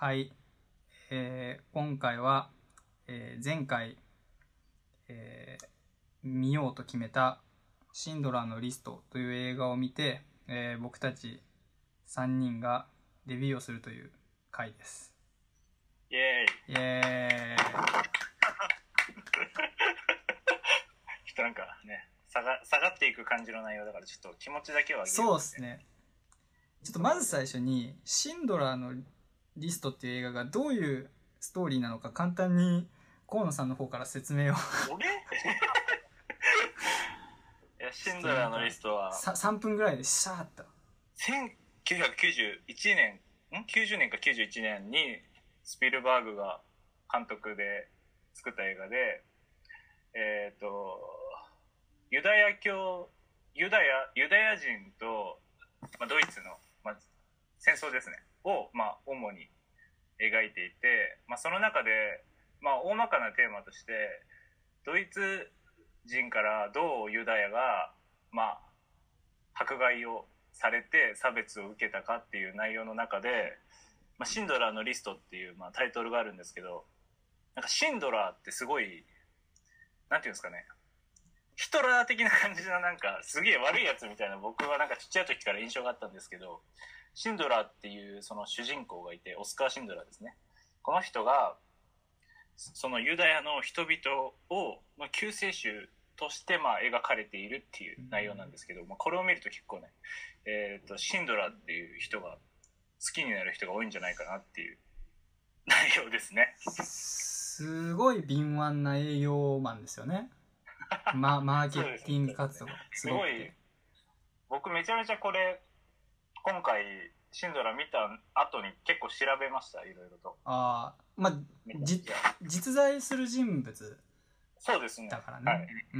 はい。えー今回は、えー前回、えー見ようと決めたシンドラーのリストという映画を見て、えー僕たち3人がデビューをするという回です。イエーイイエーイ ちょっとなんかね下が下がっていく感じの内容だからちょっと気持ちだけはそうですね。ちょっとまず最初に、シンドラーのリストっていう映画がどういうストーリーなのか簡単に河野さんの方から説明を。俺？いやシンドラーのリストは。さ3分ぐらいでシャーッと。1991年ん？90年か91年にスピルバーグが監督で作った映画でえっ、とユダヤ教ユダヤユダヤ人と、まあ、ドイツの、まあ、戦争ですねを、まあ、主に描いていて、まあ、その中で、まあ、大まかなテーマとしてドイツ人からどうユダヤが、まあ、迫害をされて差別を受けたかっていう内容の中で「まあ、シンドラーのリスト」っていう、まあ、タイトルがあるんですけどなんかシンドラーってすごいなんていうんですかねヒトラー的な感じのなんかすげえ悪いやつみたいな僕はなんかちっちゃい時から印象があったんですけどシンドラーっていうその主人公がいてオスカー・シンドラーですねこの人がそのユダヤの人々を、まあ、救世主としてまあ描かれているっていう内容なんですけど、まあ、これを見ると結構ね、えー、とシンドラーっていう人が好きになる人が多いんじゃないかなっていう内容ですね。すごい敏腕な営業マンですよね。ま、マーケティング活動がすすごい。僕めちゃめちゃこれ今回シンドラー見た後に結構調べましたいろいろと。ああ、まあ、じ実在する人物そうですね。だからね。はい、う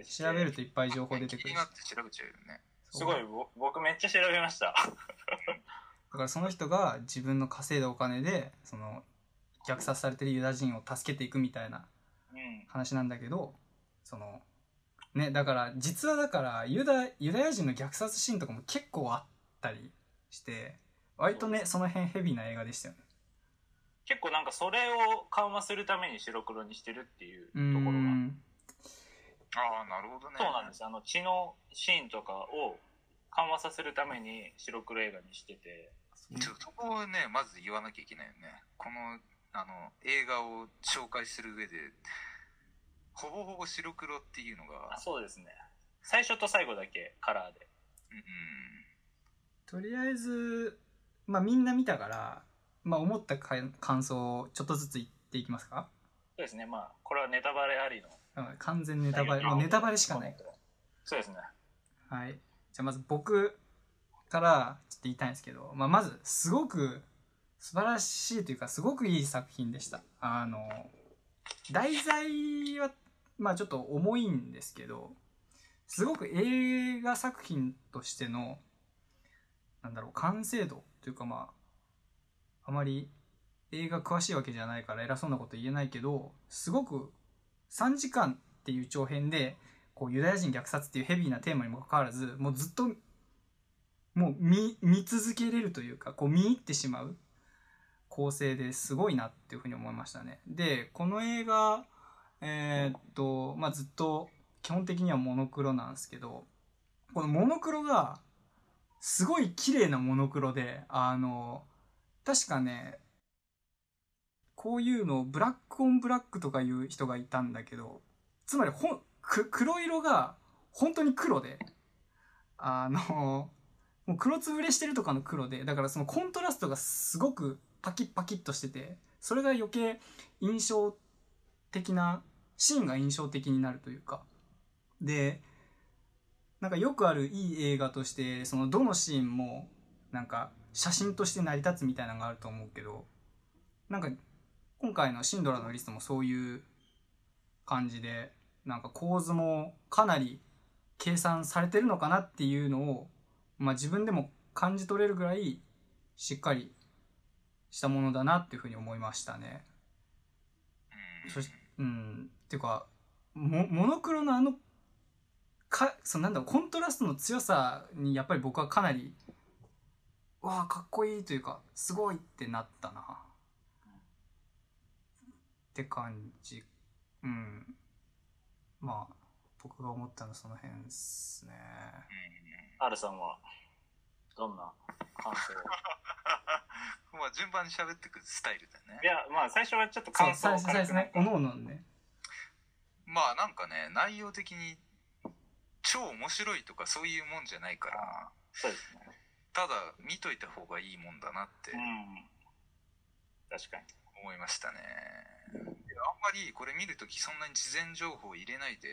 ん調べるといっぱい情報出てくる調べちゃうよね。すごいぼ僕めっちゃ調べました。だからその人が自分の稼いだお金でその虐殺されてるユダヤ人を助けていくみたいなうん。話なんだけどそのねだから実はだからユダユダヤ人の虐殺シーンとかも結構あったりして割とねその辺ヘビーな映画でしたよね。結構なんかそれを緩和するために白黒にしてるっていうとうころが。んああ、なるほどね。そうなんです。あの血のシーンとかを緩和させるために白黒映画にしてて。ちょっとそこをね、まず言わなきゃいけないよね。この、あの、映画を紹介する上で、ほぼほぼ白黒っていうのが。あ、そうですね。最初と最後だけカラーで。うんうん、とりあえずまあみんな見たからまあ思ったか感想をちょっとずつ言っていきますか？そうですね。まあこれはネタバレありの。うん完全ネタバレ。もうネタバレしかない。そうですね。はい。じゃあまず僕からちょっと言いたいんですけど、まあ、まずすごく素晴らしいというかすごくいい作品でした。あの、題材はまあちょっと重いんですけど、すごく映画作品としての、なんだろう、完成度というかまあ、あまり映画詳しいわけじゃないから偉そうなこと言えないけど、すごく3時間っていう長編で、こうユダヤ人虐殺っていうヘビーなテーマにもかかわらずもうずっともう見見続けれるというかこう見入ってしまう構成ですごいなっていうふうに思いましたね。でこの映画えーっとまあずっと基本的にはモノクロなんですけどこのモノクロがすごい綺麗なモノクロであの確かねこういうのをブラックオンブラックとかいう人がいたんだけどつまりほんく黒色が本当に黒であのもう黒つぶれしてるとかの黒でだからそのコントラストがすごくパキッパキッとしててそれが余計印象的なシーンが印象的になるというか。でなんかよくあるいい映画としてそのどのシーンもなんか写真として成り立つみたいなのがあると思うけどなんか今回の「シンドラのリスト」もそういう感じでなんか構図もかなり計算されてるのかなっていうのを、まあ、自分でも感じ取れるぐらいしっかりしたものだなっていうふうに思いましたね。うんそしうん、っていうかモモノクロのあのかそのなんだろうコントラストの強さにやっぱり僕はかなりわあかっこいいというかすごいってなったな。って感じ。うん。まあ僕が思ったのはその辺ですね。うん。さん。はどん。な感想まあ順番に喋ってくスタイルだねいやまあ最初はちょっと感想を最初最初ねおのおのねまあなん。かね内容的に超面白いとかそういうもんじゃないからそうですね。ただ見といた方がいいもんだなってうん。確かに。思いましたね、であんまりこれ見るときそんなに事前情報入れないで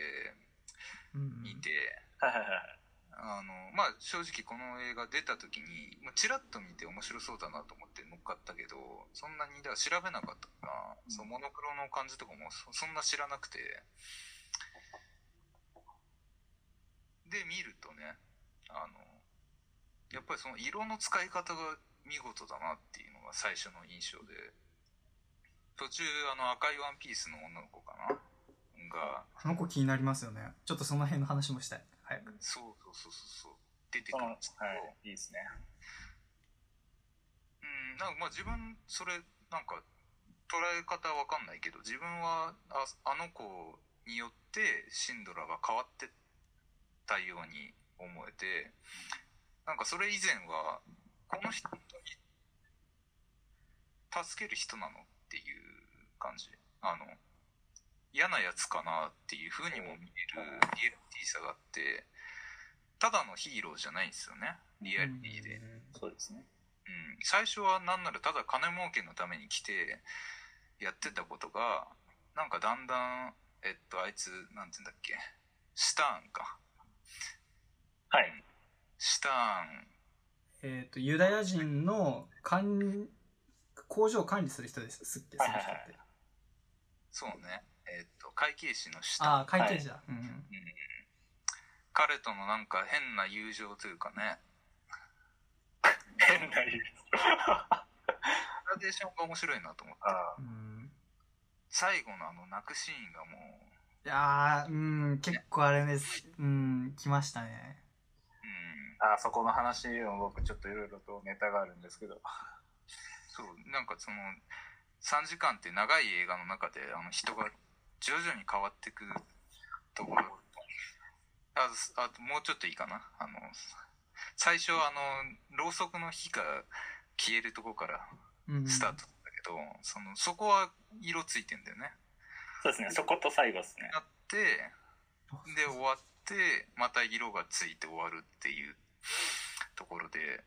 うん見て、はいはいはいあのまあ正直この映画出た時にまあチラッと見て面白そうだなと思って乗っかったけどそんなにだから調べなかったから、うん。そうモノクロの感じとかもそそんな知らなくてで見るとねあのやっぱりその色の使い方が見事だなっていうのが最初の印象で途中あの赤いワンピースの女の子かな？があの子気になりますよね。ちょっとその辺の話もしたい。早く。そうそうそうそうそう。出てくるんですけど、いいいですね。うん、なんかまあ自分それなんか捉え方わかんないけど自分はああの子によってシンドラが変わってたように思えてなんかそれ以前はこの人に助ける人なのっていう感じ。あの嫌なやつかなっていう風にも見えるリアリティさがあってただのヒーローじゃないんですよね。リアリティで。そうですね。うん、最初はなんならただ金儲けのために来てやってたことがなんかだんだんえっとあいつなんて言うんだっけ。シターンかはい。シターンえっ、とユダヤ人の管工場を管理する人ですすっけその人って、はいはいはい。そうね。えっと会計士のシターンああ会計士だ、うんうん。彼とのなんか変な友情というかね。変な理由グラデーションが面白いなと思って。あうん最後のあの泣くシーンがもいやーうん結構あれです。うん来ましたねああそこの話も僕ちょっといろいろとネタがあるんですけど。そうなんかその3時間って長い映画の中であの人が徐々に変わっていくところ。ああともうちょっといいかな。あの最初あのろうそくの火が消えるとこからうんスタートだけど、そのそこは色ついてんだよね。そうですね。そこと最後ですね。なってで終わってまた色がついて終わるっていうところで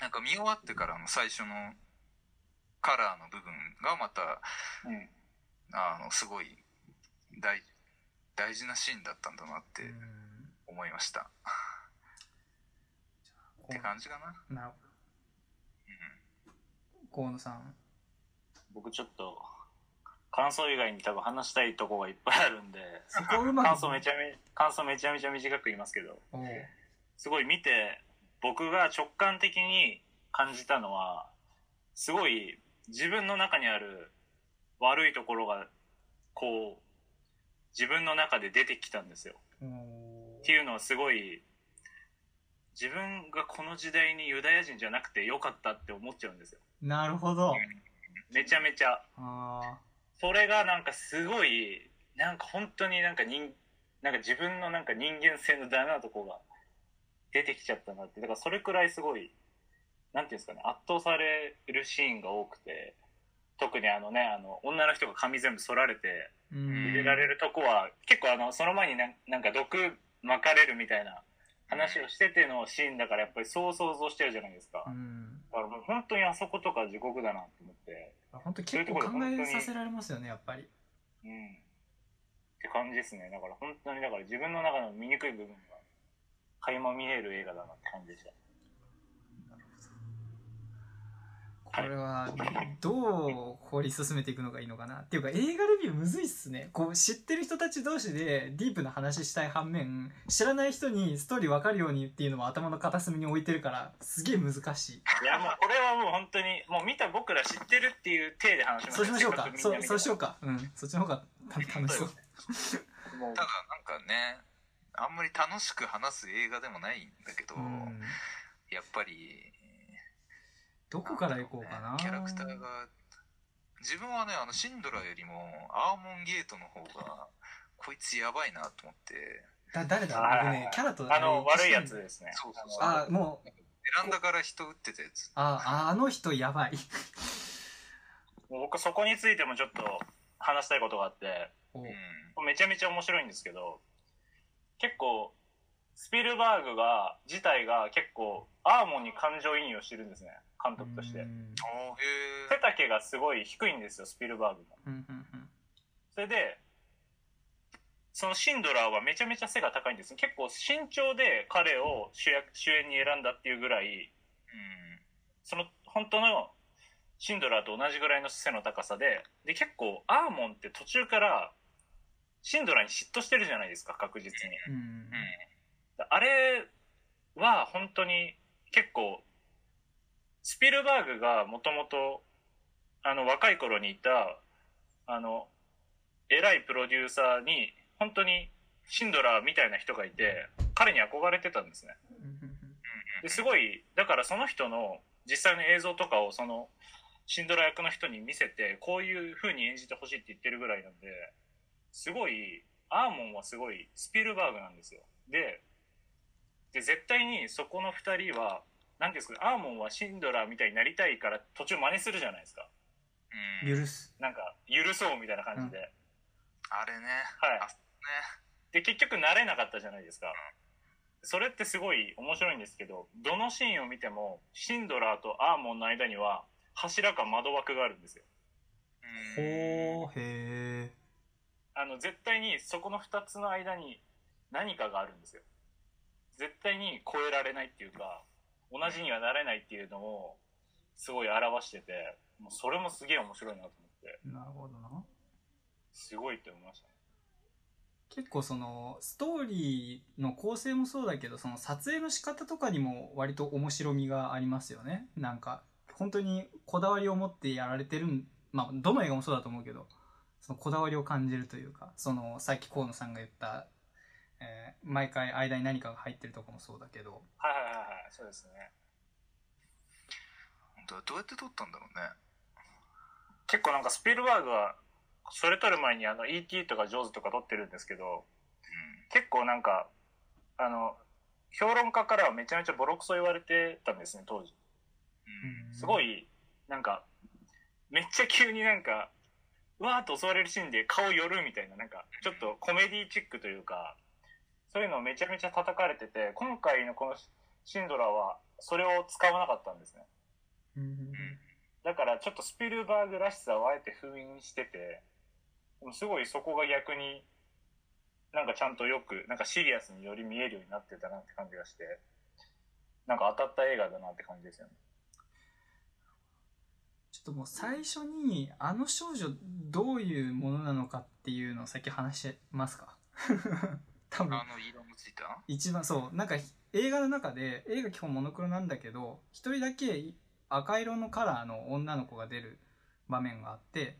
なんか見終わってからの最初のカラーの部分がまたうん。あのすごい大大事なシーンだったんだなってうん。思いました、って感じかな、なるほうん、ど。河野さん。僕ちょっと感想以外に多分話したいとこがいっぱいあるんでそこをうまく感想めちゃめ感想めちゃめちゃ短く言いますけどすごい見て僕が直感的に感じたのはすごい自分の中にある悪いところがこう自分の中で出てきたんですよ。っていうのはすごい自分がこの時代にユダヤ人じゃなくてよかったって思っちゃうんですよ。なるほど。めちゃめちゃ。あそれがなんかすごいなんか本当になんか人なんか自分のなんか人間性のダメなとこが出てきちゃったなって。だからそれくらいすごいなんていうんですかね圧倒されるシーンが多くて特にあのねあの女の人が髪全部剃られて入れられるとこは、結構あのその前になんなんか毒巻かれるみたいな話をしててのシーンだからやっぱりそう想像しちゃうじゃないですか、うん。だからもう本当にあそことか地獄だなと思って。本当結構考えさせられますよねやっぱり。うん。って感じですね。だから本当にだから自分の中の醜い部分が垣間見える映画だなって感じでした。これはどう掘り進めていくのがいいのかなっていうか映画レビューむずいっすね。こう知ってる人たち同士でディープな話したい反面知らない人にストーリー分かるようにっていうのも頭の片隅に置いてるからすげえ難しい。いやもうこれはもう本当にもう見た僕ら知ってるっていう体で話しまそうしましょうか。そうそうしようか。うん。そっちの方が楽しそう。ただなんかねあんまり楽しく話す映画でもないんだけど、うん。やっぱりどこから行こうかな。キャラクターが自分はねあのシンドラよりもアーモンゲートの方がこいつやばいなと思って。だ誰だ？はい僕ねキャラとあの悪いやあつですね。そうそうそう。あもう。ベランダから人撃ってたやつ。あああの人やばい。も う僕そこについてもちょっと話したいことがあっておうん。めちゃめちゃ面白いんですけど結構スピルバーグが自体が結構アーモンに感情移入をしてるんですね。監督として。背丈がすごい低いんですよスピルバーグのうんうんうん。それでそのシンドラーはめちゃめちゃ背が高いんです結構身長で彼を主役主演に選んだっていうぐらいえその本当のシンドラーと同じぐらいの背の高さでで結構アーモンって途中からシンドラーに嫉妬してるじゃないですか確実に。うん。うん。あれは本当に結構スピルバーグがもともとあの若い頃にいたあの偉いプロデューサーに本当にシンドラーみたいな人がいて彼に憧れてたんですね。うん。ですごいだからその人の実際の映像とかをそのシンドラ役の人に見せてこういう風に演じてほしいって言ってるぐらいなんですごいアーモンはすごいスピルバーグなんですよ。でで絶対にそこの2人は何ていうんですかねアーモンはシンドラーみたいになりたいから途中真似するじゃないですか。うん。許す。なんか許そうみたいな感じで、あれね。はい。あね。で結局慣れなかったじゃないですか。それってすごい面白いんですけどどのシーンを見てもシンドラーとアーモンの間には柱か窓枠があるんですよ。うん。ほうへえあの絶対にそこの2つの間に何かがあるんですよ。絶対に超えられないっていうか同じにはなれないっていうのをすごい表しててもうそれもすげえ面白いなと思って。なるほどな。すごいって思いましたね。結構そのストーリーの構成もそうだけどその撮影の仕方とかにも割と面白みがありますよね。なんか本当にこだわりを持ってやられてるんまあどの映画もそうだと思うけどそのこだわりを感じるというかそのさっき河野さんが言った、えー毎回間に何かが入ってるとかもそうだけど。はいはいはいはいそうですね。本当はどうやって撮ったんだろうね。結構なんかスピルバーグはそれ撮る前にあの E.T. とかジョーズとか撮ってるんですけど結構なんかあの評論家からはめちゃめちゃボロクソ言われてたんですね当時。うん。すごいなんかめっちゃ急になんかうわーっと襲われるシーンで顔寄るみたいななんかちょっとコメディチックというかそういうのをめちゃめちゃ叩かれてて今回のこのシンドラーはそれを使わなかったんですね。だからちょっとスピルバーグらしさをあえて封印しててすごいそこが逆になんかちゃんとよくなんかシリアスにより見えるようになってたなって感じがしてなんか当たった映画だなって感じですよね。ともう最初にあの少女どういうものなのかっていうのを先話しますか？多分。あの色もついた？一番そうなんか映画の中で映画基本モノクロなんだけど一人だけ赤色のカラーの女の子が出る場面があって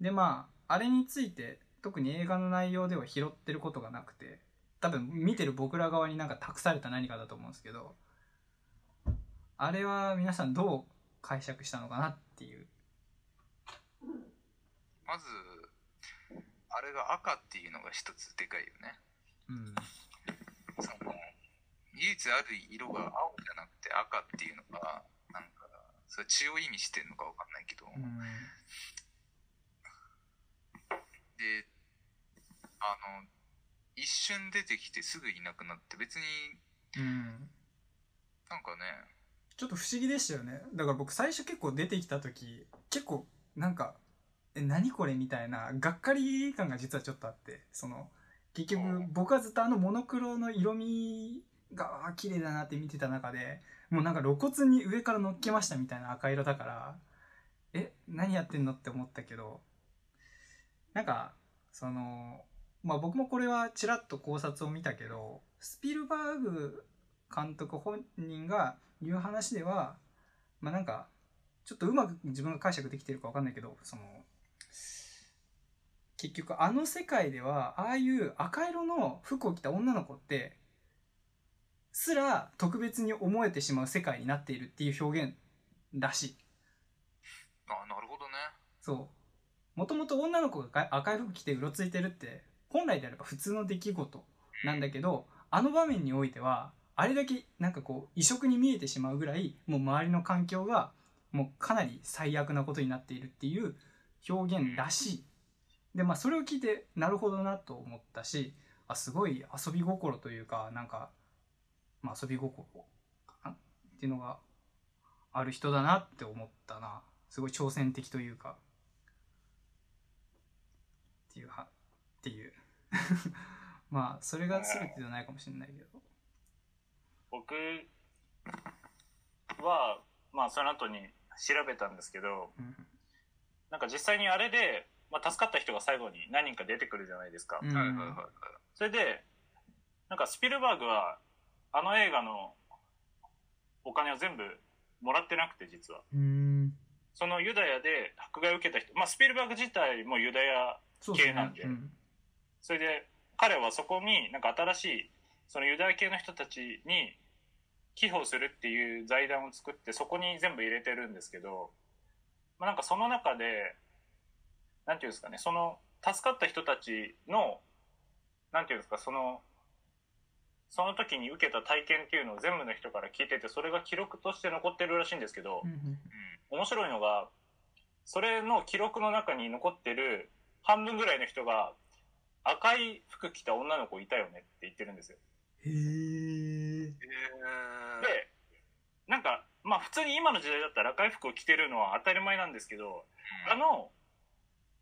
でまああれについて特に映画の内容では拾ってることがなくて多分見てる僕ら側になんか託された何かだと思うんですけどあれは皆さんどう解釈したのかなっていう。まずあれが赤っていうのが一つでかいよね。うん。その唯一ある色が青じゃなくて赤っていうのがなんかそれ血を意味してるのかわかんないけど、うん。であの一瞬出てきてすぐいなくなって別にうん。なんかねちょっと不思議でしたよねだから僕最初結構出てきた時結構なんか「え何これ?」みたいながっかり感が実はちょっとあってその結局うん僕はずっとあのモノクロの色味が綺麗だなって見てた中でもうなんか露骨に上から乗っけましたみたいな赤色だからえ何やってんのって思ったけどなんかそのまあ僕もこれはちらっと考察を見たけどスピルバーグ監督本人が言う話ではまあなんかちょっとうまく自分が解釈できてるか分かんないけどその結局あの世界ではああいう赤色の服を着た女の子ってすら特別に思えてしまう世界になっているっていう表現らしい。あなるほどね。そう。もともと女の子が赤い服着てうろついてるって本来であれば普通の出来事なんだけどあの場面においてはあれだけなんかこう異色に見えてしまうぐらいもう周りの環境がもうかなり最悪なことになっているっていう表現らしい。でまあそれを聞いてなるほどなと思ったしあすごい遊び心というかなんか、まあ、遊び心かなっていうのがある人だなって思ったな。すごい挑戦的というか。っていうはっていう。まあそれが全てじゃないかもしれないけど。僕はまあその後に調べたんですけどうん。なんか実際にあれで、まあ、助かった人が最後に何人か出てくるじゃないですか、うん。はいはいはいはい。それでなんかスピルバーグはあの映画のお金を全部もらってなくて実は。うん。そのユダヤで迫害を受けた人、まあ、スピルバーグ自体もユダヤ系なんで。うん。それで彼はそこになんか新しいそのユダヤ系の人たちに寄付をするっていう財団を作ってそこに全部入れてるんですけど、まあ、なんかその中でなんていうんですかねその助かった人たちのなんていうんですかそのその時に受けた体験っていうのを全部の人から聞いててそれが記録として残ってるらしいんですけど、うんうん面白いのがそれの記録の中に残ってる半分ぐらいの人が赤い服着た女の子いたよねって言ってるんですよ。へええでなんかまあ普通に今の時代だったら赤い服を着てるのは当たり前なんですけどあの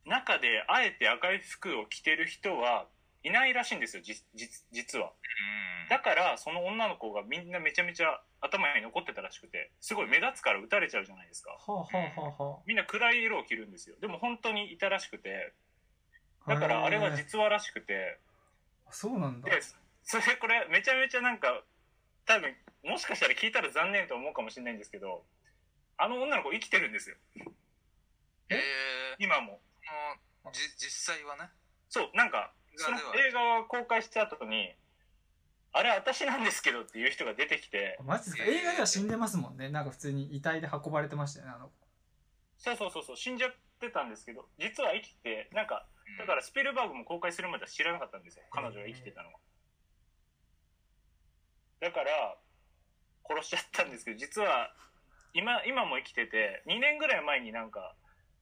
中であえて赤い服を着てる人はいないらしいんですよじじ実は。うん。だからその女の子がみんなめちゃめちゃ頭に残ってたらしくてすごい目立つから撃たれちゃうじゃないですか。はあはあはあはみんな暗い色を着るんですよ。でも本当にいたらしくてあだからあれは実話らしくて。そうなんだ。でそれこれめちゃめちゃなんか多分もしかしたら聞いたら残念と思うかもしれないんですけどあの女の子生きてるんですよ。えー今も。じ実際はね。そうなんかその映画を公開した後にあれ私なんですけどっていう人が出てきて。マジですか？映画では死んでますもんね。なんか普通に遺体で運ばれてましたよねあのそうそうそうそう死んじゃってたんですけど実は生きてなんかだからスピルバーグも公開するまでは知らなかったんですよ。彼女が生きてたのはだから殺しちゃったんですけど実は今今も生きてて2年ぐらい前になんか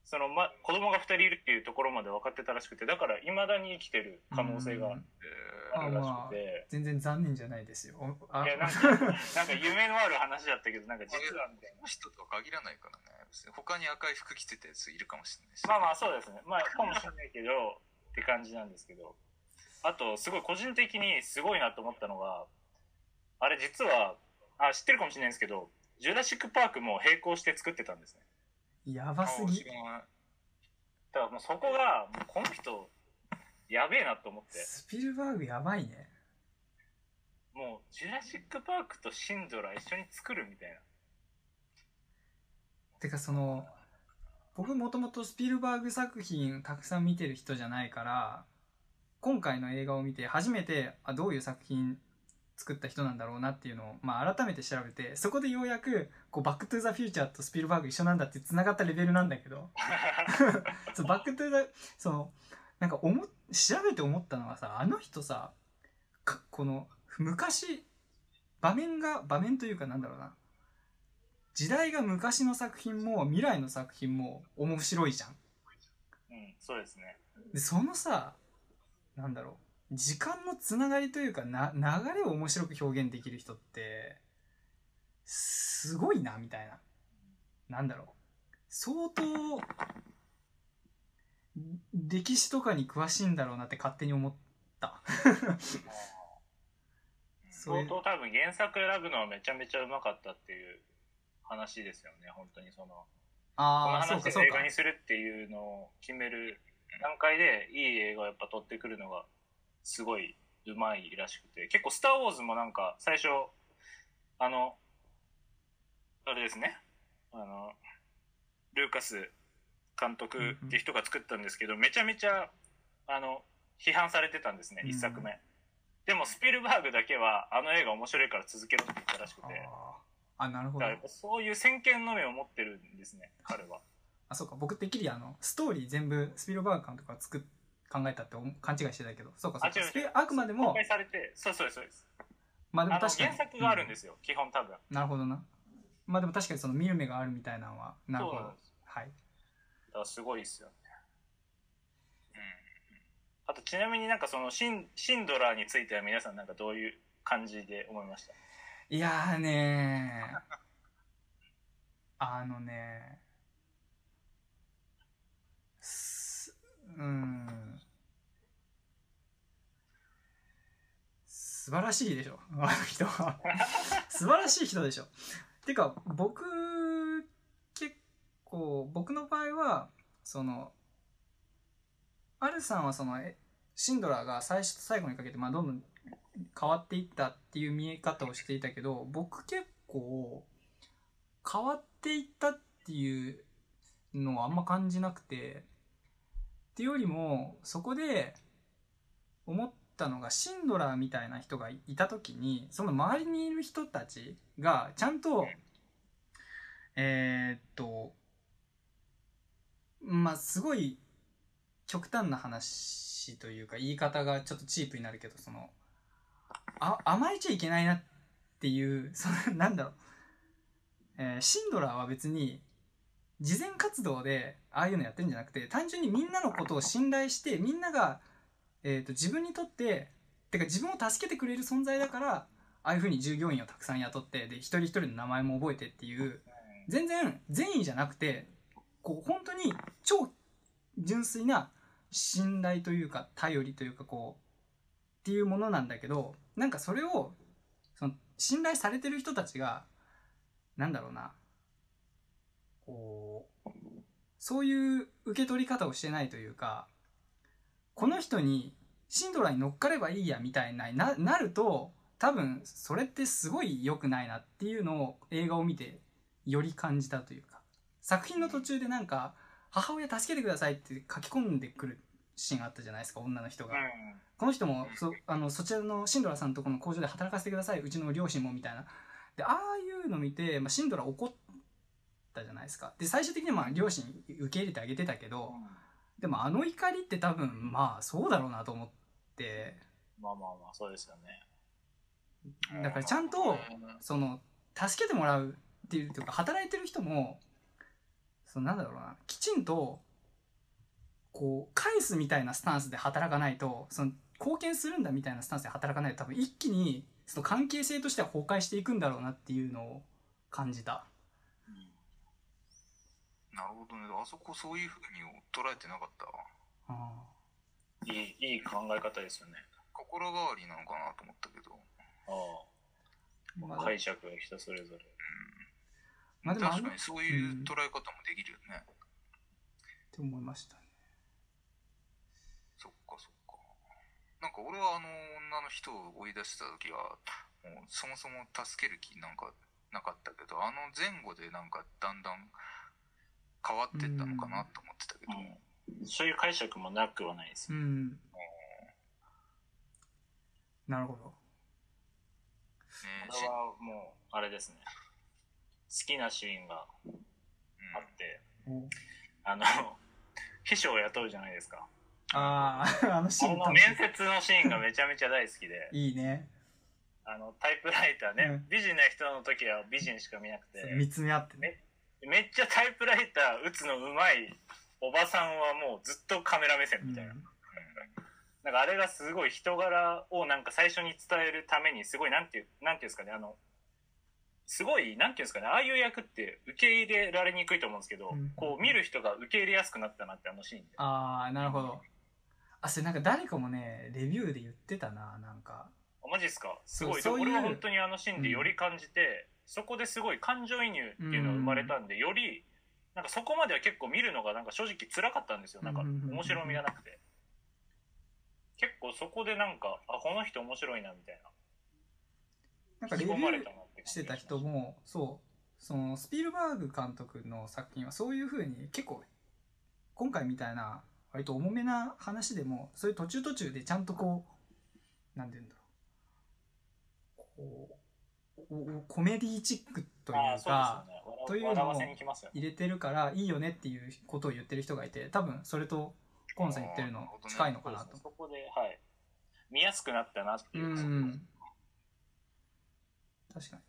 その、ま、子供が2人いるっていうところまで分かってたらしくてだからいまだに生きてる可能性がうんあるらしくて。全然残念じゃないですよ。あいやなんか なんか夢のある話だったけどなんか実はみたいな。この人とは限らないからね。他に赤い服着てたやついるかもしれないし。まあまあそうですね。まあかもしれないけどって感じなんですけど。あとすごい個人的にすごいなと思ったのがあれ実はあ知ってるかもしれないんですけどジュラシック・パークも並行して作ってたんですね。やばすぎ。だからもうそこがもうこの人やべえなと思って。スピルバーグやばいね。もうジュラシック・パークとシンドラ一緒に作るみたいな。てかその僕もともとスピルバーグ作品たくさん見てる人じゃないから今回の映画を見て初めてあどういう作品作った人なんだろうなっていうのを、まあ、改めて調べてそこでようやくこうバック・トゥ・ザ・フューチャーとスピルバーグ一緒なんだってつながったレベルなんだけど。そうバック・トゥ・ザそのなんか思っ調べて思ったのはさあの人さかこの昔場面が場面というかなんだろうな。時代が昔の作品も未来の作品も面白いじゃん。うんそうですね。でそのさなんだろう時間のつながりというかな流れを面白く表現できる人ってすごいなみたいな。なんだろう。相当歴史とかに詳しいんだろうなって勝手に思った。相当多分原作選ぶのはめちゃめちゃうまかったっていう話ですよね本当に。そのこのああそう話でかそうか。映画にするっていうのを決める段階でいい映画をやっぱ撮ってくるのがすごいうまいらしくて結構「スター・ウォーズ」もなんか最初あのあれですね。あのルーカス監督っていう人が作ったんですけどめちゃめちゃあの批判されてたんですねうん。一作目。でもスピルバーグだけはあの映画面白いから続けろって言ったらしくて。あなるほど。そういう先見の目を持ってるんですね彼は。あそうか。僕てっきりあのストーリー全部スピルバーグ監督が作っ考えたって思勘違いしてたけど。そうかそうあ違う。違あくまでも公開されてそうそうそうです。まあでも確かに。原作があるんですよ、基本多分。なるほどな。まあでも確かにその見る目があるみたいなのはなるほど。はい。だからすごいですよね。うん。あとちなみになんかそのシンシンドラーについては皆さんなんかどういう感じで思いました？いやーねー。あのねすうん素晴らしいでしょ。あの人は。素晴らしい人でしょ。てか僕結構僕の場合はそのアルさんはそのシンドラーが最初と最後にかけて、まあ、どんどん変わっていったっていう見え方をしていたけど僕結構変わっていったっていうのはあんま感じなくてっていうよりもそこで思ったのがシンドラーみたいな人がいた時にその周りにいる人たちがちゃんとえーっとまあすごい極端な話というか言い方がちょっとチープになるけどそのあ甘えちゃいけないなっていうそのなんだろう、えーシンドラーは別に慈善活動でああいうのやってるんじゃなくて単純にみんなのことを信頼してみんなが、えー、と自分にとっててか自分を助けてくれる存在だからああいうふうに従業員をたくさん雇ってで一人一人の名前も覚えてっていう全然善意じゃなくてこう本当に超純粋な信頼というか頼りというかこうっていうものなんだけどなんかそれをその信頼されてる人たちがなんだろうなこうそういう受け取り方をしてないというかこの人にシンドラーに乗っかればいいやみたいなななると多分それってすごい良くないなっていうのを映画を見てより感じたというか。作品の途中でなんか母親助けてくださいって書き込んでくるシーンあったじゃないですか女の人が、この人もそあのそちらのシンドラーさんとこの工場で働かせてくださいうちの両親もみたいな。でああいうの見て、まあ、シンドラー怒ったじゃないですか。で最終的にはまあ両親受け入れてあげてたけどでもあの怒りって多分まあそうだろうなと思って。まあまあまあそうですよね。だからちゃんとその助けてもらうっていうとか働いてる人もそのなんだろうなきちんとこう返すみたいなスタンスで働かないとその貢献するんだみたいなスタンスで働かないと多分一気にその関係性としては崩壊していくんだろうなっていうのを感じた。なるほどね。あそこそういうふうに捉えてなかった？わあいいいい考え方ですよね。心変わりなのかなと思ったけど。ああ。あ。解釈が人それぞれ。まあでもあの確かにそういう捉え方もできるよね、って思いましたね。そっかそっか。なんか俺はあの女の人を追い出した時はもうそもそも助ける気なんかなかったけどあの前後でなんかだんだん変わってったのかなと思ってたけど、うん。そういう解釈もなくはないですよ。うん。なるほど。ねこれはもうあれですね。好きなシーンがうんあって。おあの秘書を雇うじゃないですか。ああ、あのシーン楽し面接のシーンがめちゃめちゃ大好きで。い。いいね。あのタイプライターね、うん。美人な人の時は美人しか見なくて。見つめ合ってね。めっちゃタイプライター打つのうまいおばさんはもうずっとカメラ目線みたいな、なんかあれがすごい人柄をなんか最初に伝えるためにすごいなんていうなんていうんですかねあのすごいなんていうんですかねああいう役って受け入れられにくいと思うんですけど、うん。こう見る人が受け入れやすくなったなってあのシーンで。ああ、なるほど。あ、それなんか誰かもね、レビューで言ってたな、なんか。あマジですか？すごい。そういう俺は本当にあのシーンでより感じて、そこですごい感情移入っていうのが生まれたんで、よりなんかそこまでは結構見るのがなんか正直辛かったんですよ。なんか面白みがなくて。結構そこでなんかあこの人面白いなみたいなんかレビューしてた人も、そう、そのスピルバーグ監督の作品はそういう風に結構、今回みたいな、割と重めな話でも、そういう途中途中でちゃんとこう、なんて言うんだろう。こう、コメディチックっというか。というのを。入れてるからいいよねっていうことを言ってる人がいて多分それとコンさん言ってるの近いのかなとそこで、はい。見やすくなったなっていうう。ん確かに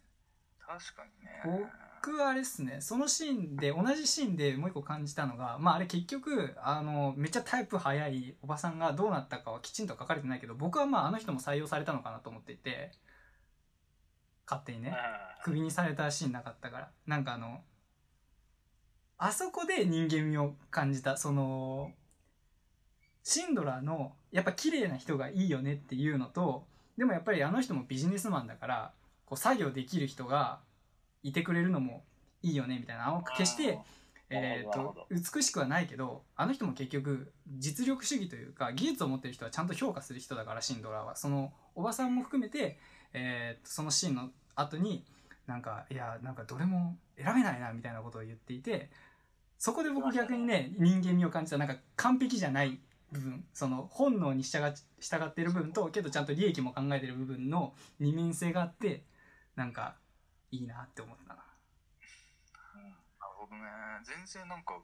確かにね僕はあれっすねそのシーンで同じシーンでもう一個感じたのがまああれ結局あのめっちゃタイプ早いおばさんがどうなったかはきちんと書かれてないけど僕はまああの人も採用されたのかなと思っていて勝手にね。クビにされたシーンなかったから。なんかあのあそこで人間味を感じたそのシンドラーのやっぱ綺麗な人がいいよねっていうのとでもやっぱりあの人もビジネスマンだからこう作業できる人がいてくれるのもいいよねみたいな。あの決してえー、と美しくはないけどあの人も結局実力主義というか技術を持ってる人はちゃんと評価する人だからシンドラーは。そのおばさんも含めて、えーとそのシーンの後になんかいやなんかどれも選べないなみたいなことを言っていてそこで僕逆にね人間味を感じたなんか完璧じゃない部分その本能に従っ従っている部分とけどちゃんと利益も考えてる部分の二面性があってなんかいいなって思ったな。うんなるほどね。全然なんか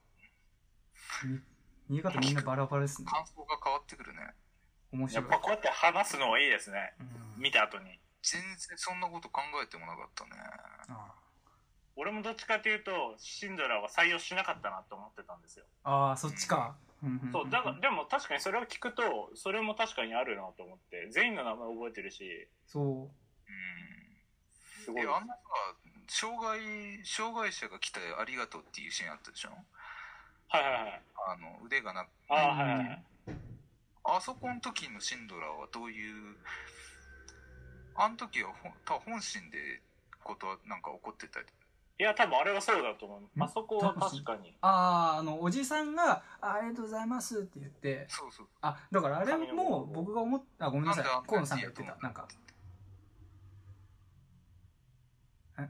見え方みんなバラバラですね。感想が変わってくるね。面白い。やっぱこうやって話すのはいいですね。うん。見た後に。全然そんなこと考えてもなかったね。あ俺もどっちかというと、シンドラーは採用しなかったなと思ってたんですよ。ああそっちか、そう、だから、でも確かにそれを聞くと、それも確かにあるなと思って、全員の名前覚えてるし、そう。うん。すごいえ。あのさ障害障害者が来てありがとうっていうシーンあったでしょ？はいはいはい。あの腕がなああ、はいはいはい。あそこの時のシンドラーはどういうあの時は多分本心でことはなんか起こってたり。いや、多分あれはそうだと思う。ん？あそこは確かに。あああのおじさんが「あありがとうございます」って言ってそうそうあだからあれも僕が思ったあごめんなさい。河野さんが言ってた。なんか。あ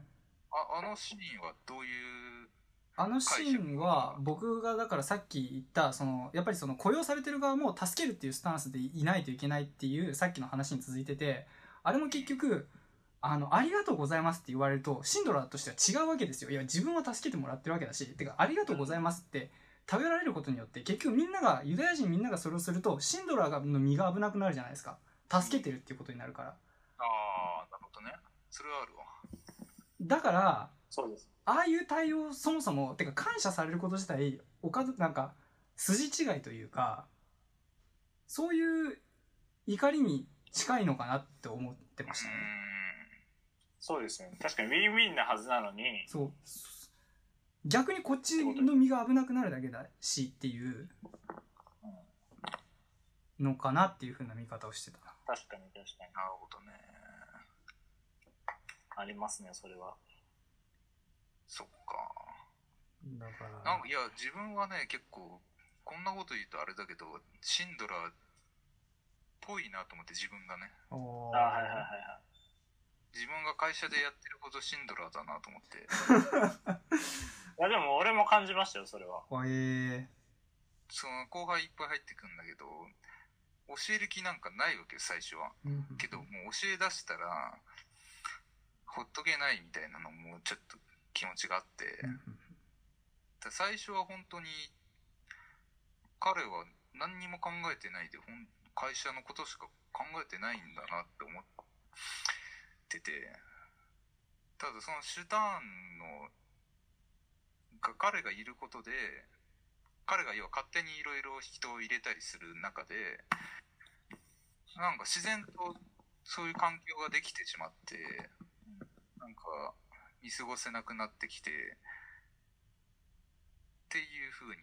あのシーンはどういうあのシーンは僕がだからさっき言ったそのやっぱりその雇用されてる側も助けるっていうスタンスでいないといけないっていうさっきの話に続いててあれも結局あの、ありがとうございますって言われると、シンドラーとしては違うわけですよ。いや、自分は助けてもらってるわけだし、てか、ありがとうございますって食べられることによって、結局みんなが、ユダヤ人みんながそれをすると、シンドラーがの身が危なくなるじゃないですか。助けてるっていうことになるから。ああなるほどねそれはあるわだから、そうです。ああいう対応そもそも、てか感謝されること自体、おかず、なんか、筋違いというか、そういう怒りに近いのかなって思ってましたね。そうですよね。確かにウィンウィンなはずなのに、そう。逆にこっちの身が危なくなるだけだしっていうのかなっていうふうな見方をしてたな。確かに確かに。なるほどねありますね、それは。そっかだから。なんかいや自分はね結構こんなこと言うとあれだけどシンドラーっぽいなと思って自分がね。おあはいはいはいはい。自分が会社でやってることシンドラーだなと思って。いや、でも俺も感じましたよ、それは。はい。えその後輩いっぱい入ってくんだけど教える気なんかないわけよ最初は。ーうんけどもう教え出したらほっとけないみたいなのもちょっと気持ちがあって、うんだ最初は本当に彼は何にも考えてないでほん会社のことしか考えてないんだなって思っててただその手段のが彼がいることで彼が要は勝手にいろいろ人を入れたりする中でなんか自然とそういう環境ができてしまってなんか見過ごせなくなってきてっていうふうに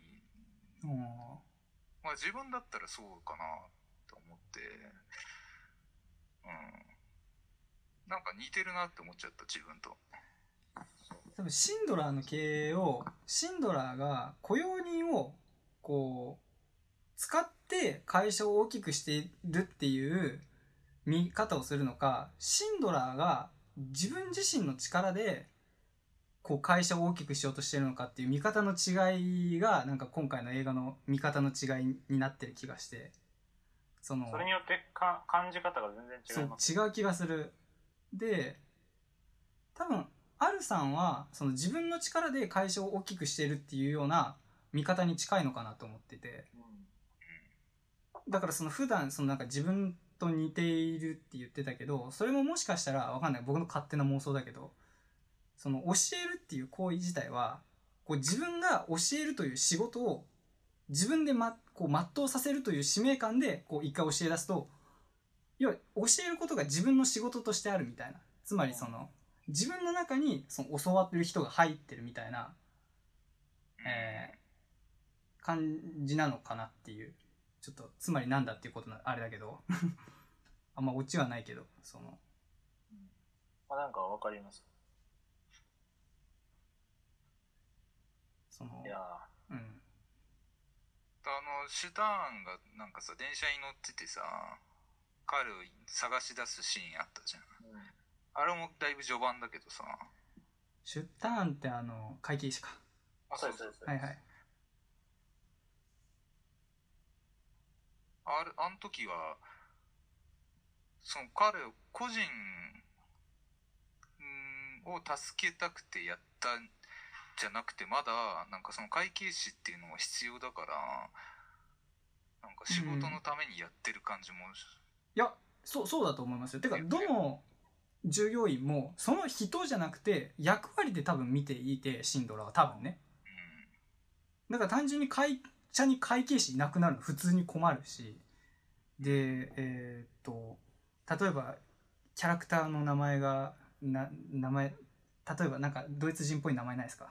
おまあ自分だったらそうかなうん。なんか似てるなって思っちゃった自分と。多分シンドラーの経営をシンドラーが雇用人をこう使って会社を大きくしているっていう見方をするのかシンドラーが自分自身の力でこう会社を大きくしようとしてるのかっていう見方の違いがなんか今回の映画の見方の違いになってる気がして。そのそれによってか感じ方が全然違います。そう違う気がする。で多分アルさんはその自分の力で会社を大きくしてるっていうような見方に近いのかなと思ってて。だからその普段そのなんか自分と似ているって言ってたけどそれももしかしたらわかんない。僕の勝手な妄想だけど。その教えるっていう行為自体はこう自分が教えるという仕事を自分で、ま、こう全うさせるという使命感でこう一回教え出すと要は教えることが自分の仕事としてあるみたいな。つまりその自分の中にその教わってる人が入ってるみたいな、えー感じなのかなっていう。ちょっとつまりなんだっていうことなあれだけど。あんまオチはないけどその。まあ、なんかわかります。そのいやうんあのシュターンがなんかさ電車に乗っててさ彼を探し出すシーンあったじゃん。ー、うん。あれもだいぶ序盤だけどさ。シュッターンってあの会計士か。あそうですそうです。はいはい。あれあの時はその彼を個人うんを助けたくてやったんじゃなくてまだなんかその会計士っていうのも必要だからなんか仕事のためにやってる感じも、いやそうそうだと思いますよ。てかどの従業員もその人じゃなくて役割で多分見ていてシンドラは多分ね。だから単純に会社に会計士いなくなるの普通に困るし。でえーっと例えばキャラクターの名前がな名前例えばなんかドイツ人っぽい名前ないですか？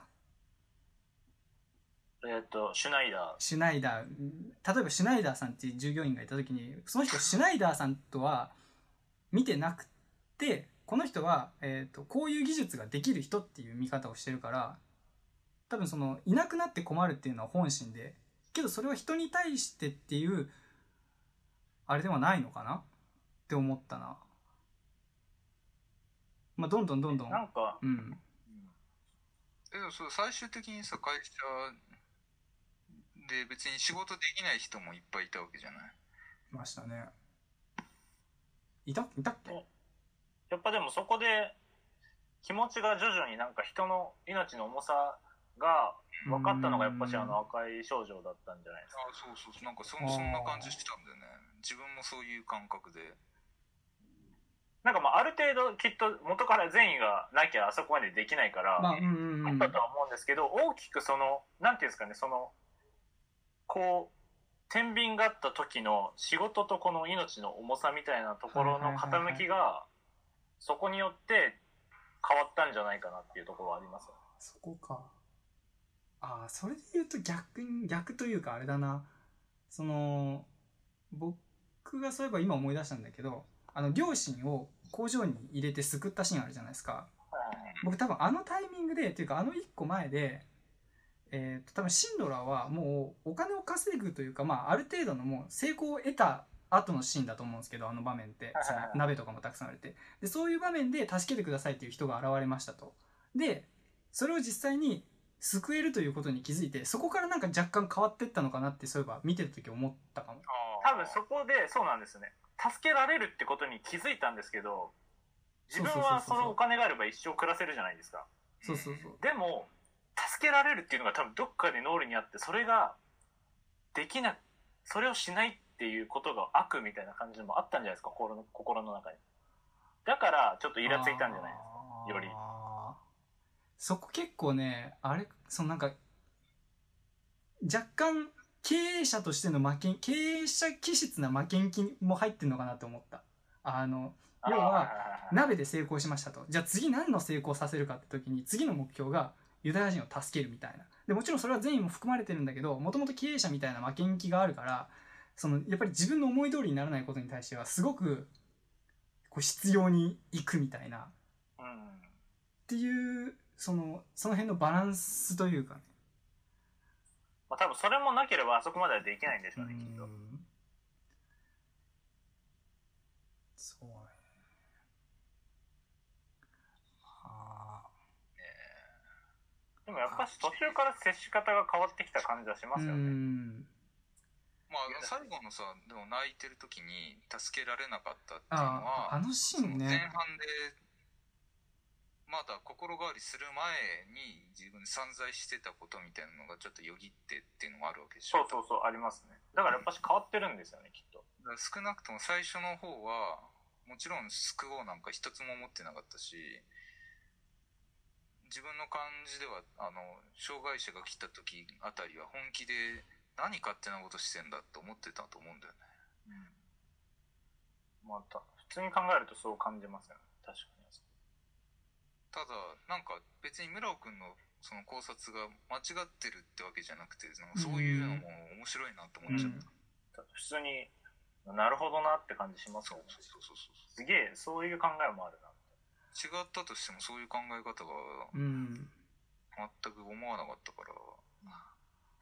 えっ、と、シュナイダシュナイダー。例えばシュナイダーさんっていう従業員がいた時にその人 シュナイダーさんとは見てなくてこの人は、えー、とこういう技術ができる人っていう見方をしてるから多分そのいなくなって困るっていうのは本心でけどそれは人に対してっていうあれではないのかな？って思ったな。まあどんどんどんどん。ー。なんか、うん。うん。でもそう最終的にさ会社で別に仕事できない人もいっぱいいたわけじゃない？いましたね。いた？いたっけ？やっぱでもそこで気持ちが徐々になんか人の命の重さが分かったのがやっぱしあの赤い少女だったんじゃないですか。あそうそうそう。なんかそそんな感じしてたんだよね。自分もそういう感覚で。なんかまあある程度きっと元から善意がなきゃあそこまでできないから、あったとは思うんですけど、大きくその、なんていうんですかね、その、こう、天秤があった時の仕事とこの命の重さみたいなところの傾きが、そこによって変わったんじゃないかなっていうところはあります。そこか。ああ、それで言うと逆に、逆というかあれだな。その、僕がそういえば今思い出したんだけど、あの、両親を工場に入れて救ったシーンあるじゃないですか。僕多分あのタイミングで、っていうかあの一個前で、えー、と多分シンドラーはもうお金を稼ぐというか、まあ、ある程度のもう成功を得た後のシーンだと思うんですけどあの場面って。その鍋とかもたくさんあれて。でそういう場面で助けてくださいっていう人が現れましたと。でそれを実際に救えるということに気づいてそこからなんか若干変わってったのかなってそういえば見てる時思ったかも。多分そこでそうなんですね。助けられるってことに気づいたんですけど自分はそのお金があれば一生暮らせるじゃないですか。そうそうそう。でも助けられるっていうのが多分どっかで脳裏にあってそれができなそれをしないっていうことが悪みたいな感じもあったんじゃないですか心の心の中に。だからちょっとイラついたんじゃないですかより。そこ結構ねあれそのなんか若干経営者としての負けん経営者気質な負けん気も入ってんのかなと思った。あの要は鍋で成功しましたと。じゃあ次何の成功させるかって時に次の目標がユダヤ人を助けるみたいな。でもちろんそれは善意も含まれてるんだけどもともと経営者みたいな負けん気があるからそのやっぱり自分の思い通りにならないことに対してはすごくこう必要に行くみたいな。うんっていうそのその辺のバランスというかね。まあ、多分それもなければあそこまではできないんでしょうねきっと。うん。そうねはあでもやっぱし途中から接し方が変わってきた感じはしますようねん。まあ最後のさでも泣いてる時に助けられなかったっていうのはああのシーンその前ね半でまだ心変わりする前に自分散在してたことみたいなのがちょっとよぎってっていうのもあるわけでしょ。そうそうそうありますね。だからやっぱし変わってるんですよねきっと。だから少なくとも最初の方はもちろん救おうなんか一つも思ってなかったし自分の感じではあの障害者が来た時あたりは本気で何勝手なことしてんだって思ってたと思うんだよね。また普通に考えるとそう感じますよね。確かに。ただなんか別に村尾君のその考察が間違ってるってわけじゃなくてなんかそういうのも面白いなって思っちゃった、普通になるほどなって感じしますよね。すげえそういう考えもあるな。違ったとしてもそういう考え方がうん全く思わなかったから。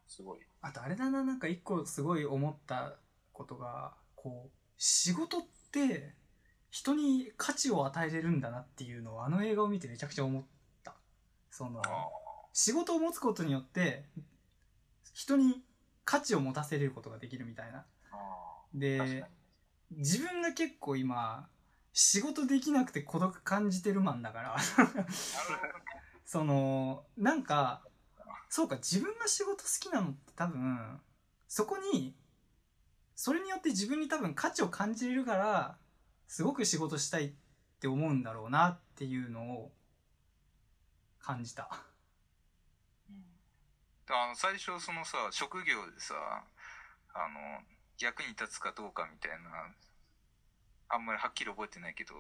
すごい。あとあれだななんか一個すごい思ったことがこう仕事って人に価値を与えれるんだなっていうのをあの映画を見てめちゃくちゃ思った。その仕事を持つことによって人に価値を持たせれることができるみたいな。あで自分が結構今仕事できなくて孤独感じてるマンだから そのなんかそうか自分が仕事好きなのって多分そこにそれによって自分に多分価値を感じれるからすごく仕事したいって思うんだろうなっていうのを感じた。あの最初そのさ職業でさあの役に立つかどうかみたいなあんまりはっきり覚えてないけど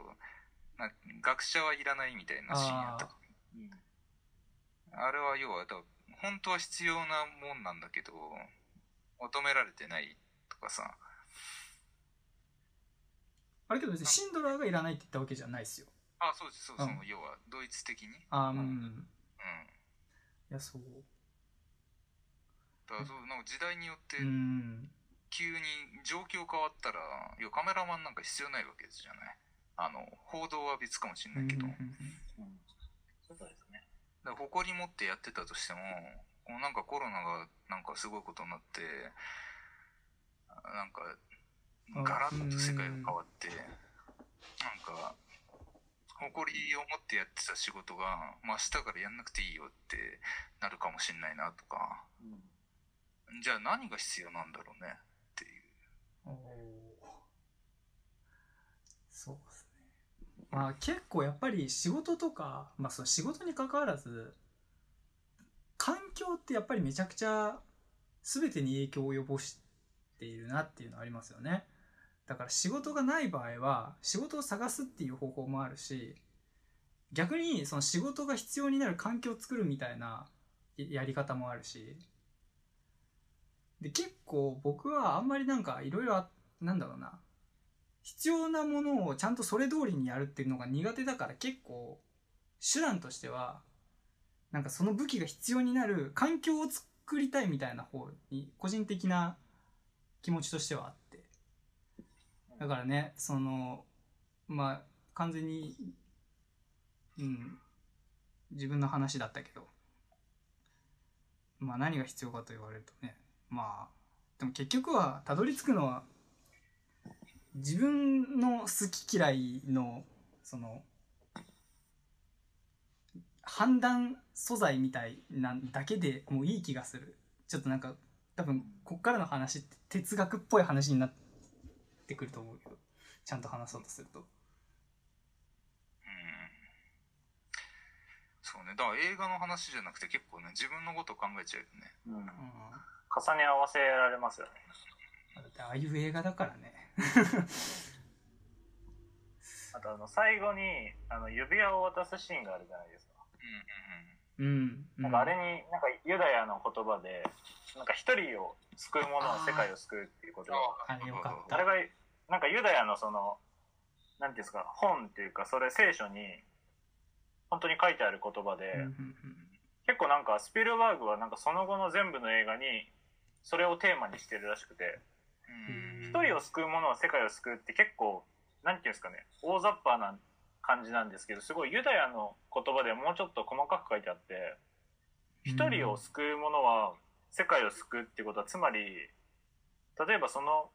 な学者はいらないみたいなシーンやった。うん。あれは要はだ本当は必要なもんなんだけど求められてないとかさ。あれけど別にシンドラーがいらないって言ったわけじゃないですよ。あそうですそうです、うん。要はドイツ的に？あーうん。うん。いや、そう。だからそうなんか時代によってうん。急に状況変わったらいやカメラマンなんか必要ないわけじゃない？あの報道は別かもしれないけど、うんそうですね。ら誇り持ってやってたとしてもこうなんかコロナがなんかすごいことになってなんかガラッと世界が変わってなんか誇りを持ってやってた仕事が、まあ、明日からやんなくていいよってなるかもしれないなとか。うん。じゃあ何が必要なんだろうね？そうですね。まあ結構やっぱり仕事とか、まあその仕事に関わらず、環境ってやっぱりめちゃくちゃ全てに影響を及ぼしているなっていうのはありますよね。だから仕事がない場合は仕事を探すっていう方法もあるし、逆にその仕事が必要になる環境を作るみたいなやり方もあるし、で結構僕はあんまりなんかいろいろなんだろうな。必要なものをちゃんとそれ通りにやるっていうのが苦手だから結構手段としてはなんかその武器が必要になる環境を作りたいみたいな方に個人的な気持ちとしてはあって。だからねそのまあ完全にうん自分の話だったけどまあ何が必要かと言われるとねまあでも結局はたどり着くのは自分の好き嫌いのその判断素材みたいなんだけでもういい気がする。ちょっとなんか多分こっからの話って哲学っぽい話になってくると思うけど。ちゃんと話そうとすると。うん。そうね。だから映画の話じゃなくて結構ね自分のことを考えちゃうよね。うん。うん重ね合わせられますよね。だってああいう映画だからね。あとあの最後にあの指輪を渡すシーンがあるじゃないですか。うんうん、うん、なんかあれになんかユダヤの言葉でなんか一人を救う者は世界を救うっていうことがあれがなんかユダヤのそのなんていうんですか本っていうかそれ聖書に本当に書いてある言葉で、うんうん。結構なんかスピルバーグはなんかその後の全部の映画にそれをテーマにしてるらしくて。うん。一人を救う者は世界を救うって結構なんていうんですかね。大雑把な感じなんですけどすごいユダヤの言葉でもうちょっと細かく書いてあって一人を救う者は世界を救うってことはつまり例えばその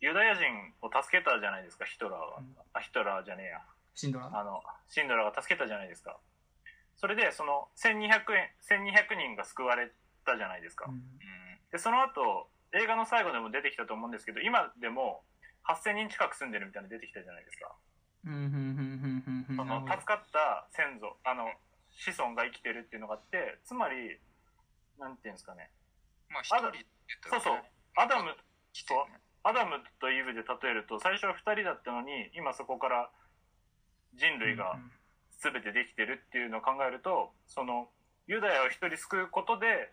ユダヤ人を助けたじゃないですかヒトラーは、うん。あヒトラーじゃねえや。シンドラあのシンドラが助けたじゃないですか。それでその1200円1200人が救われたじゃないですか、うん。うんでその後映画の最後でも出てきたと思うんですけど今でも8000人近く住んでるみたいなの出てきたじゃないですか。うんうんうんうんうんその助かった先祖あの子孫が生きてるっていうのがあってつまりなんていうんですかね。まあ一人そうそう。アダム来てね。アダムとイブで例えると最初は2人だったのに今そこから人類が全てできてるっていうのを考えるとそのユダヤを一人救うことで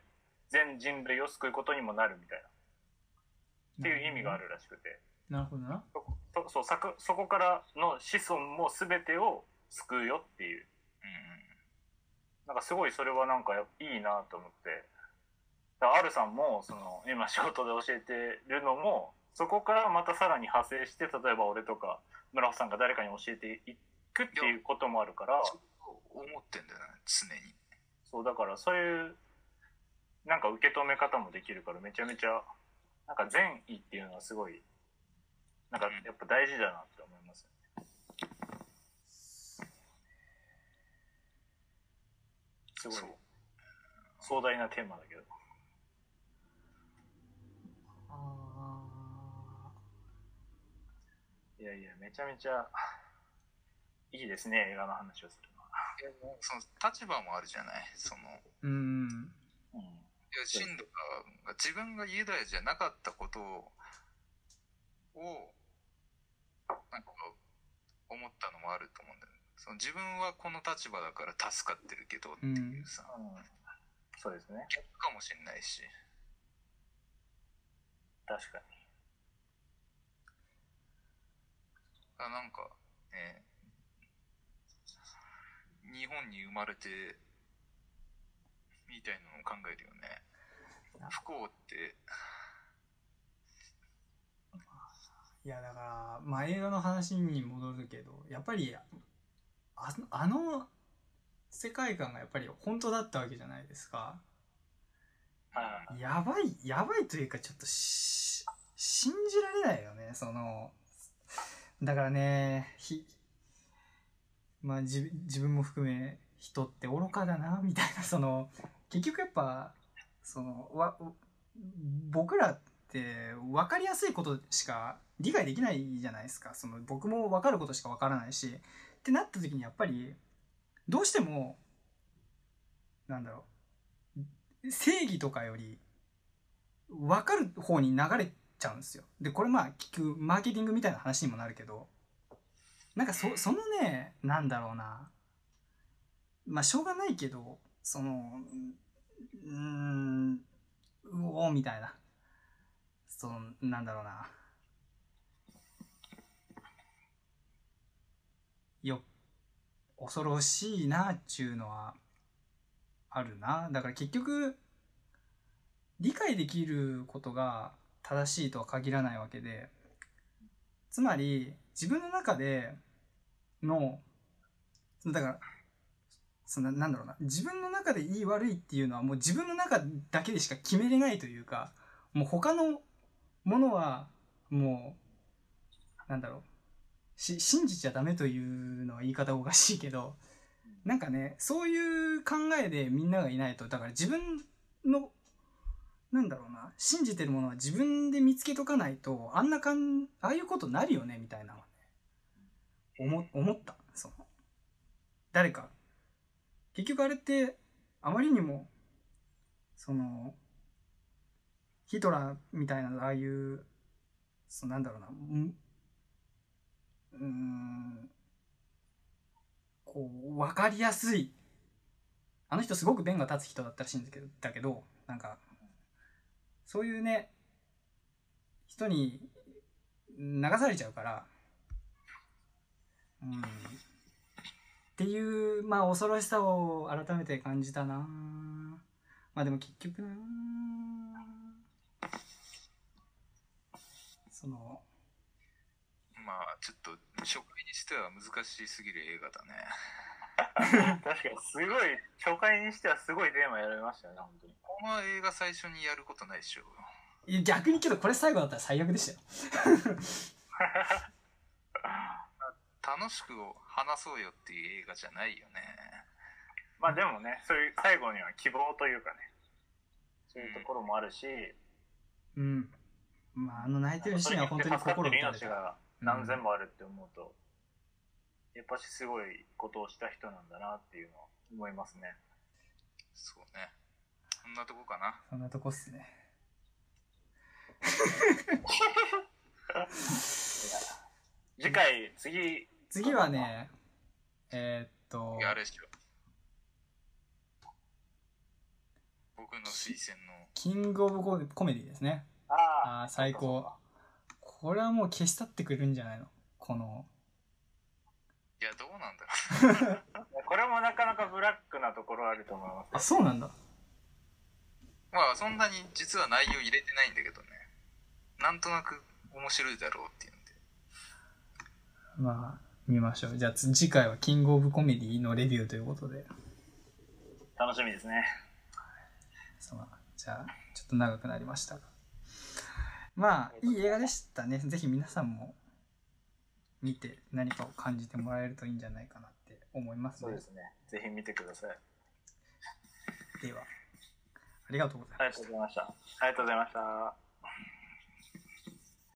全人類を救うことにもなるみたいな。っていう意味があるらしくて。なるほどな。そそうさくそこからの子孫も全てを救うよっていう。なんかすごいそれはなんかいいなと思って。だからアルさんもその今仕事で教えてるのもそこからまたさらに派生して例えば俺とか村尾さんが誰かに教えていくっていうこともあるから。そう思ってんだよね常に。そうだからそういうなんか受け止め方もできるからめちゃめちゃなんか善意っていうのはすごいなんかやっぱ大事だなって思いますすごい壮大なテーマだけど。あいやいやめちゃめちゃいいですね映画の話をするのは。その立場もあるじゃない？そのーうん。うんいやシンドラが自分がユダヤじゃなかったことををなんか思ったのもあると思うんだよね。その自分はこの立場だから助かってるけどっていうさ、うん。そうですね。逆かもしれないし。確かあなんかね日本に生まれて考えるよね。不幸って。いやだからまあ映画の話に戻るけどやっぱりああの世界観がやっぱり本当だったわけじゃないですか。やばいやばいというかちょっとし信じられないよねそのだからねひまあ自自分も含め人って愚かだなみたいなその結局やっぱそのわ僕らって分かりやすいことしか理解できないじゃないですか。その僕も分かることしか分からないし。ってなった時にやっぱりどうしてもなんだろう正義とかより分かる方に流れちゃうんですよ。でこれまあ結局マーケティングみたいな話にもなるけど。なんかそそのねなんだろうな。まあしょうがないけどそのうんうおーみたいな。そのなんだろうな。よ恐ろしいなっちゅうのはあるな。だから結局理解できることが正しいとは限らないわけで。つまり自分の中でのだからそのなんだろうな。自分の中でいい悪いっていうのはもう自分の中だけでしか決めれないというかもう他のものはもうなんだろう。し信じちゃダメというのは言い方おかしいけどなんかねそういう考えでみんながいないとだから自分のなんだろうな。信じてるものは自分で見つけとかないとあんなかんああいうことなるよねみたいなのね。思思った。その誰か結局あれってあまりにもそのヒトラーみたいなああいうそのなんだろうなうんうーんこう分かりやすいあの人すごく弁が立つ人だったらしいんだけどだけどなんかそういうね人に流されちゃうからうん。っていうまあ恐ろしさを改めて感じたな。まあでも結局なそのまあちょっと初回にしては難しすぎる映画だね。確かにすごい初回にしてはすごいテーマやられましたよね本当に。この映画最初にやることないでしょ。いや逆にけどこれ最後だったら最悪でしたよ 楽しく話そうよっていう映画じゃないよね。まあでもねそういう最後には希望というかね。そういうところもあるし、うん。まああの泣いてるシーンは本当に心打たれた。命が何千もあるって思うと、やっぱしすごいことをした人なんだなっていうのは思いますね。そうね。そんなとこかな。そんなとこっすね。次回次次はねえーっといやあれでしょ僕の推薦の。キングオブココメディですね。ああー最高。これはもう消し去ってくれるんじゃないの？この。いやどうなんだろ これもなかなかブラックなところあると思います。あそうなんだ。うまあそんなに実は内容入れてないんだけどね。なんとなく面白いだろうっていうんで。まあ見ましょう。じゃあつ次回はキングオブコメディのレビューということで。楽しみですね。そのじゃあちょっと長くなりましたが。まあいい映画でしたね。ぜひ皆さんも見て何かを感じてもらえるといいんじゃないかなって思いますね。そうですね。ぜひ見てください。ではありがとうございました。ありがとうございました。ありがとうございました